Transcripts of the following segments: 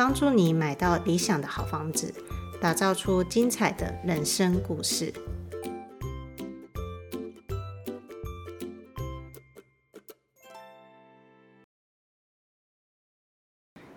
帮助你买到理想的好房子，打造出精彩的人生故事。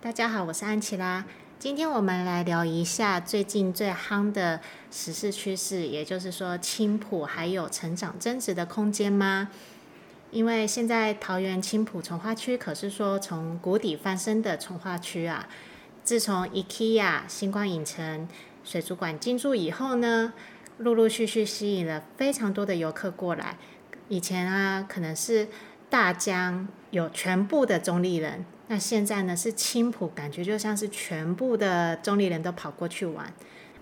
大家好，我是安琪拉。今天我们来聊一下最近最夯的时事趋势，也就是说青埔还有成长增值的空间吗？因为现在桃园青埔重划区可是说从谷底翻身的重划区啊。自从 IKEA、星光影城、水族馆进驻以后呢，陆陆续续吸引了非常多的游客过来。以前啊，可能是大江有全部的中立人，那现在呢是青埔，感觉就像是全部的中立人都跑过去玩。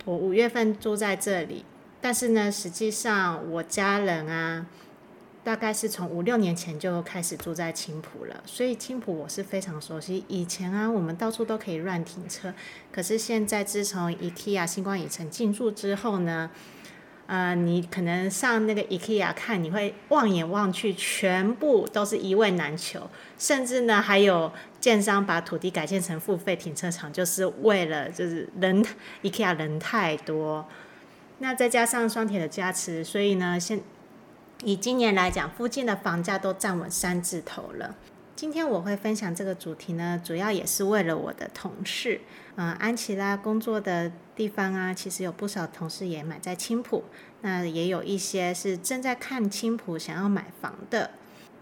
我五月份住在这里，但是呢，实际上我家人啊。大概是从五六年前就开始住在青浦了，所以青浦我是非常熟悉。以前啊，我们到处都可以乱停车，可是现在自从 IKEA 星光影城进驻之后呢，呃，你可能上那个 IKEA 看，你会望眼望去，全部都是一位难求，甚至呢还有建商把土地改建成付费停车场，就是为了就是人 IKEA 人太多，那再加上双铁的加持，所以呢现以今年来讲，附近的房价都站稳三字头了。今天我会分享这个主题呢，主要也是为了我的同事。嗯、安琪拉工作的地方啊，其实有不少同事也买在青浦，那也有一些是正在看青浦想要买房的，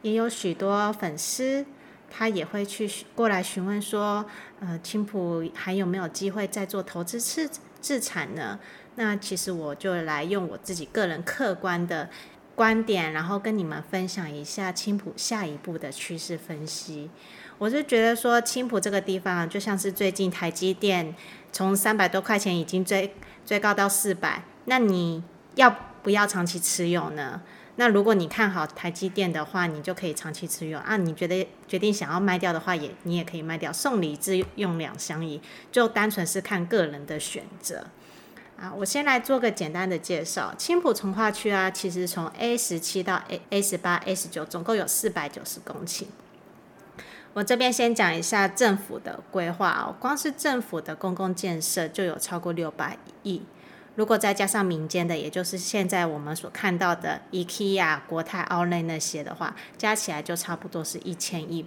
也有许多粉丝，他也会去过来询问说，呃，青浦还有没有机会再做投资自自产呢？那其实我就来用我自己个人客观的。观点，然后跟你们分享一下青浦下一步的趋势分析。我是觉得说，青浦这个地方就像是最近台积电从三百多块钱已经追追高到四百，那你要不要长期持有呢？那如果你看好台积电的话，你就可以长期持有啊。你觉得决定想要卖掉的话，也你也可以卖掉，送礼自用两相宜，就单纯是看个人的选择。啊，我先来做个简单的介绍。青埔从化区啊，其实从 A 十七到 A A 十八、A 十九，总共有四百九十公顷。我这边先讲一下政府的规划哦，光是政府的公共建设就有超过六百亿，如果再加上民间的，也就是现在我们所看到的 IKEA、国泰、Outlet 那些的话，加起来就差不多是一千亿，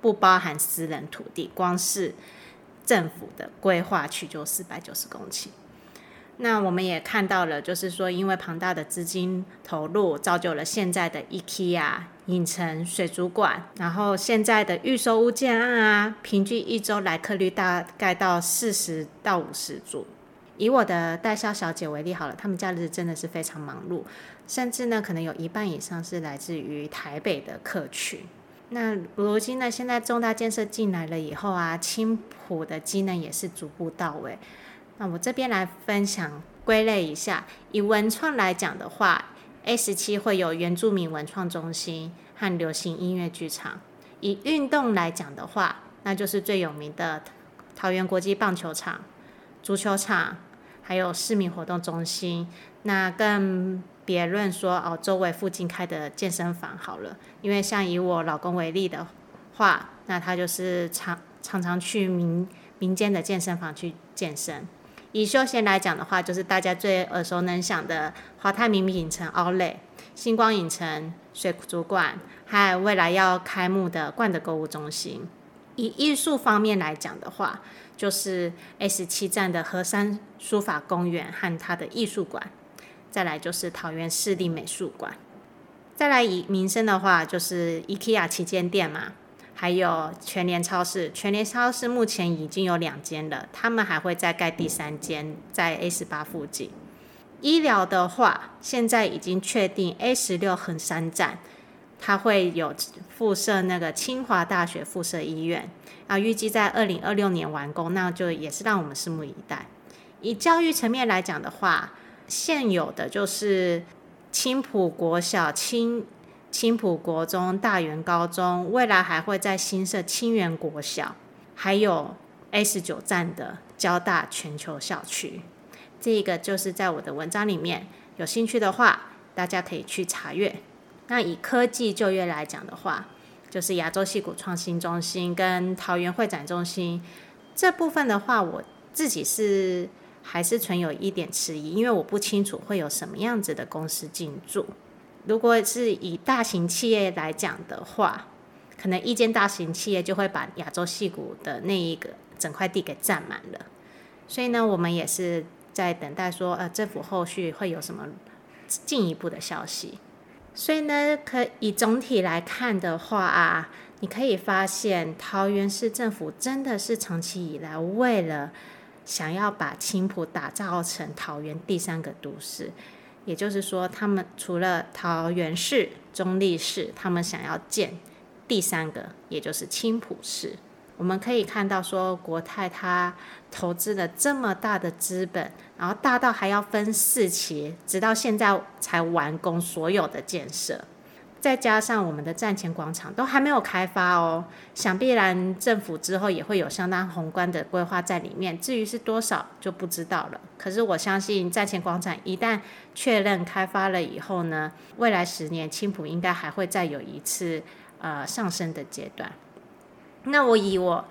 不包含私人土地，光是政府的规划区就四百九十公顷。那我们也看到了，就是说，因为庞大的资金投入，造就了现在的 IKEA 影城、水族馆，然后现在的预售屋建案啊，平均一周来客率大概到四十到五十组。以我的代销小姐为例好了，他们假日真的是非常忙碌，甚至呢，可能有一半以上是来自于台北的客群。那如今呢，现在重大建设进来了以后啊，青埔的机能也是逐步到位。那我这边来分享归类一下，以文创来讲的话，A 十七会有原住民文创中心和流行音乐剧场；以运动来讲的话，那就是最有名的桃园国际棒球场、足球场，还有市民活动中心。那更别论说哦，周围附近开的健身房好了，因为像以我老公为例的话，那他就是常常常去民民间的健身房去健身。以休闲来讲的话，就是大家最耳熟能详的华泰名品城、Outlet、新光影城、水族馆，还有未来要开幕的冠德购物中心。以艺术方面来讲的话，就是 S 七站的河山书法公园和它的艺术馆，再来就是桃园市立美术馆，再来以民生的话，就是 IKEA 旗舰店嘛。还有全联超市，全联超市目前已经有两间了，他们还会再盖第三间在 A 十八附近。医疗的话，现在已经确定 A 十六横山站，它会有附设那个清华大学附设医院，啊，预计在二零二六年完工，那就也是让我们拭目以待。以教育层面来讲的话，现有的就是青浦国小、青青埔国中、大园高中，未来还会再新设青园国小，还有 A 十九站的交大全球校区。这个就是在我的文章里面，有兴趣的话，大家可以去查阅。那以科技就业来讲的话，就是亚洲戏谷创新中心跟桃园会展中心这部分的话，我自己是。还是存有一点迟疑，因为我不清楚会有什么样子的公司进驻。如果是以大型企业来讲的话，可能一间大型企业就会把亚洲戏谷的那一个整块地给占满了。所以呢，我们也是在等待说，呃，政府后续会有什么进一步的消息。所以呢，可以总体来看的话啊，你可以发现桃园市政府真的是长期以来为了。想要把青埔打造成桃园第三个都市，也就是说，他们除了桃园市、中立市，他们想要建第三个，也就是青浦市。我们可以看到，说国泰他投资了这么大的资本，然后大到还要分四期，直到现在才完工所有的建设。再加上我们的站前广场都还没有开发哦，想必然政府之后也会有相当宏观的规划在里面。至于是多少就不知道了。可是我相信站前广场一旦确认开发了以后呢，未来十年青浦应该还会再有一次呃上升的阶段。那我以我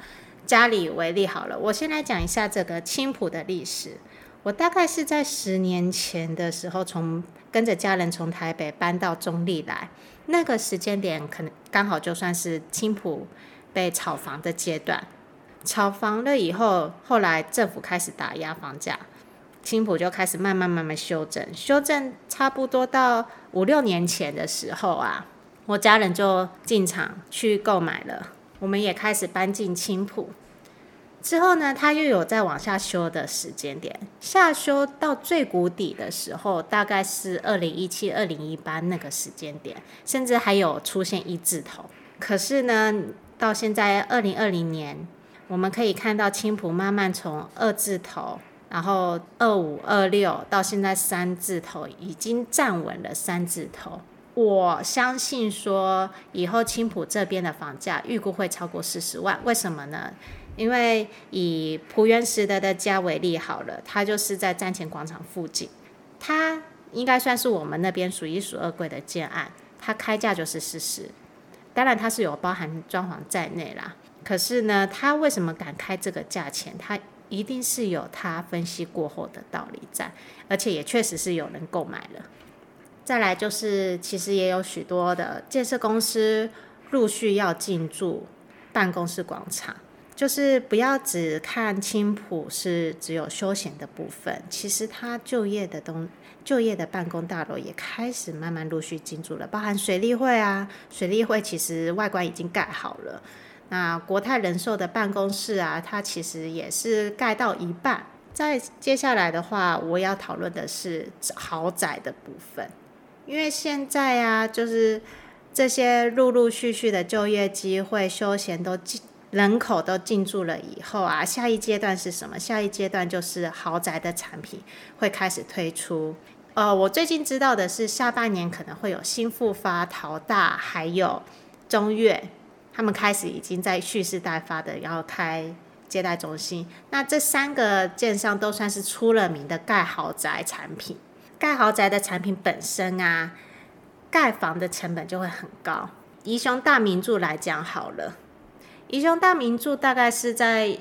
家里为例好了，我先来讲一下这个青浦的历史。我大概是在十年前的时候，从跟着家人从台北搬到中坜来。那个时间点可能刚好就算是青埔被炒房的阶段，炒房了以后，后来政府开始打压房价，青埔就开始慢慢慢慢修正，修正差不多到五六年前的时候啊，我家人就进场去购买了，我们也开始搬进青埔。之后呢，它又有再往下修的时间点，下修到最谷底的时候，大概是二零一七、二零一八那个时间点，甚至还有出现一字头。可是呢，到现在二零二零年，我们可以看到青浦慢慢从二字头，然后二五、二六，到现在三字头，已经站稳了三字头。我相信说，以后青浦这边的房价预估会超过四十万，为什么呢？因为以浦原实德的家为例好了，它就是在站前广场附近，它应该算是我们那边数一数二贵的建案，它开价就是四十，当然它是有包含装潢在内啦。可是呢，它为什么敢开这个价钱？它一定是有它分析过后的道理在，而且也确实是有人购买了。再来就是，其实也有许多的建设公司陆续要进驻办公室广场。就是不要只看青浦是只有休闲的部分，其实它就业的东就业的办公大楼也开始慢慢陆续进驻了，包含水利会啊，水利会其实外观已经盖好了。那国泰人寿的办公室啊，它其实也是盖到一半。再接下来的话，我要讨论的是豪宅的部分，因为现在啊，就是这些陆陆续续的就业机会、休闲都进。人口都进驻了以后啊，下一阶段是什么？下一阶段就是豪宅的产品会开始推出。呃，我最近知道的是，下半年可能会有新复发、淘大，还有中越，他们开始已经在蓄势待发的要开接待中心。那这三个建商都算是出了名的盖豪宅产品。盖豪宅的产品本身啊，盖房的成本就会很高。宜雄大名著来讲好了。宜雄大名著大概是在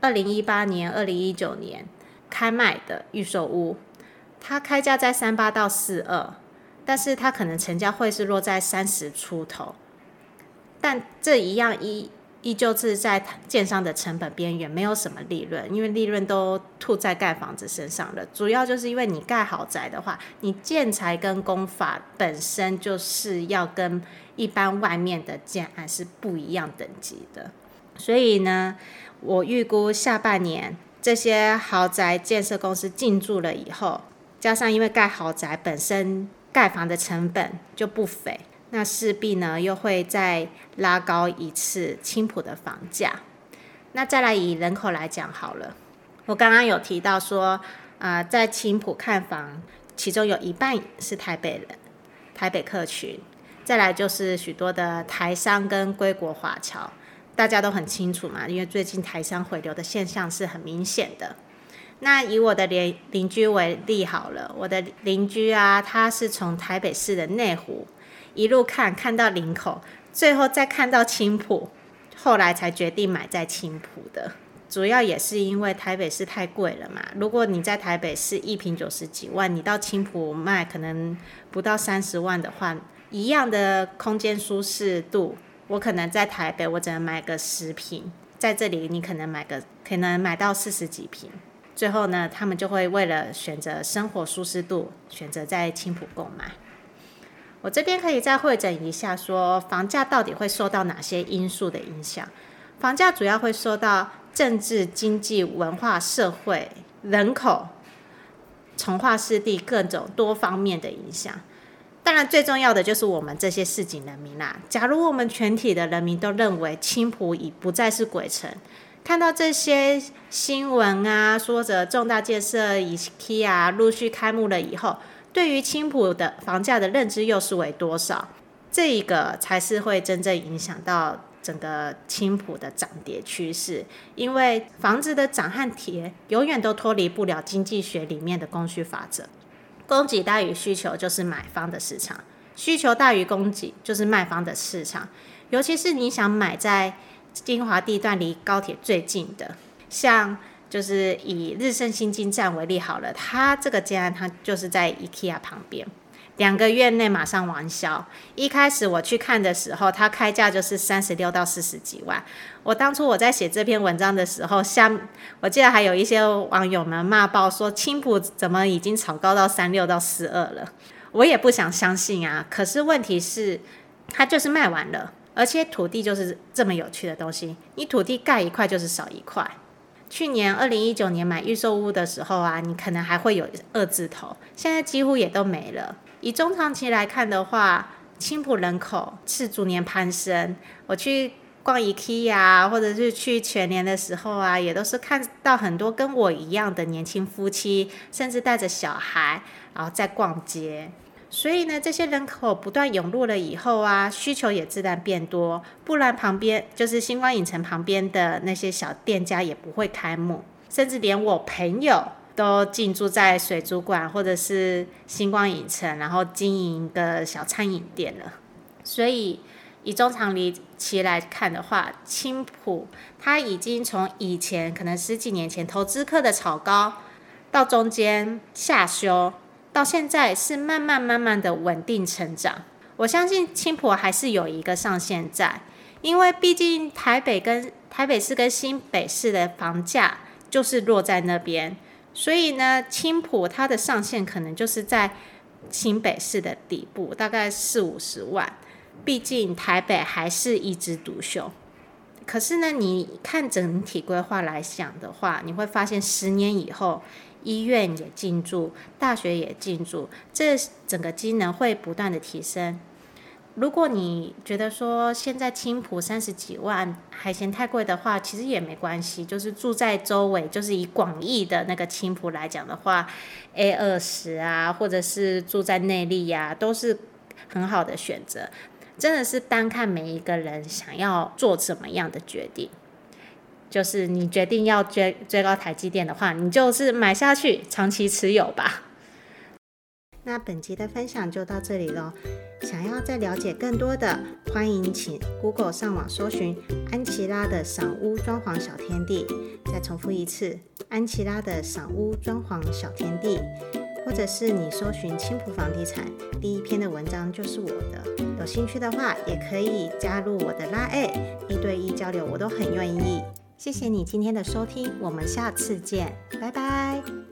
二零一八年、二零一九年开卖的预售屋，它开价在三八到四二，但是它可能成交会是落在三十出头，但这一样一依旧是在建商的成本边缘，没有什么利润，因为利润都吐在盖房子身上了。主要就是因为你盖豪宅的话，你建材跟工法本身就是要跟。一般外面的建案是不一样等级的，所以呢，我预估下半年这些豪宅建设公司进驻了以后，加上因为盖豪宅本身盖房的成本就不菲，那势必呢又会再拉高一次青埔的房价。那再来以人口来讲好了，我刚刚有提到说，啊、在青埔看房，其中有一半是台北人，台北客群，再来就是许多的台商跟归国华侨，大家都很清楚嘛，因为最近台商回流的现象是很明显的。那以我的邻邻居为例好了，我的邻居啊，他是从台北市的内湖一路看看到林口，最后再看到青埔，后来才决定买在青埔的。主要也是因为台北市太贵了嘛。如果你在台北市一瓶九十几万，你到青埔卖可能不到三十万的话，一样的空间舒适度，我可能在台北我只能买个十瓶，在这里你可能买个可能买到四十几瓶。最后呢，他们就会为了选择生活舒适度，选择在青埔购买。我这边可以再会诊一下说，房价到底会受到哪些因素的影响？房价主要会受到政治、经济、文化、社会、人口、从化湿地各种多方面的影响。当然，最重要的就是我们这些市井人民啦。假如我们全体的人民都认为青浦已不再是鬼城。看到这些新闻啊，说着重大建设 IKEA 陆续开幕了以后，对于青浦的房价的认知又是为多少？这一个才是会真正影响到整个青浦的涨跌趋势。因为房子的涨和跌永远都脱离不了经济学里面的供需法则，供给大于需求就是买方的市场，需求大于供给就是卖方的市场。尤其是你想买在金华地段离高铁最近的，像就是以日盛新金站为例好了，它这个建案它就是在 IKEA 旁边，两个月内马上完销。一开始我去看的时候，它开价就是三十六到四十几万。我当初我在写这篇文章的时候，下我记得还有一些网友们骂爆说，青埔怎么已经炒高到三六到四二了？我也不想相信啊。可是问题是，它就是卖完了。而且土地就是这么有趣的东西，你土地盖一块就是少一块。去年二零一九年买预售屋的时候啊，你可能还会有二字头，现在几乎也都没了。以中长期来看的话，青浦人口是逐年攀升。我去逛 IKEA 或者是去全年的时候啊，也都是看到很多跟我一样的年轻夫妻，甚至带着小孩，然后在逛街。所以呢，这些人口不断涌入了以后啊，需求也自然变多，不然旁边就是星光影城旁边的那些小店家也不会开幕，甚至连我朋友都进驻在水族馆或者是星光影城，然后经营一个小餐饮店了。所以以中长期来看的话，青浦它已经从以前可能十几年前投资客的炒高，到中间下修。到现在是慢慢慢慢的稳定成长，我相信青埔还是有一个上限在，因为毕竟台北跟台北市跟新北市的房价就是落在那边，所以呢，青埔它的上限可能就是在新北市的底部，大概四五十万。毕竟台北还是一枝独秀，可是呢，你看整体规划来讲的话，你会发现十年以后。医院也进驻，大学也进驻，这整个机能会不断的提升。如果你觉得说现在青浦三十几万还嫌太贵的话，其实也没关系，就是住在周围，就是以广义的那个青浦来讲的话，A 二十啊，或者是住在内坜呀，都是很好的选择。真的是单看每一个人想要做怎么样的决定。就是你决定要追追高台积电的话，你就是买下去，长期持有吧。那本集的分享就到这里喽。想要再了解更多的，欢迎请 Google 上网搜寻安琪拉的赏屋装潢小天地。再重复一次，安琪拉的赏屋装潢小天地，或者是你搜寻青埔房地产，第一篇的文章就是我的。有兴趣的话，也可以加入我的拉 A，一对一交流，我都很愿意。谢谢你今天的收听，我们下次见，拜拜。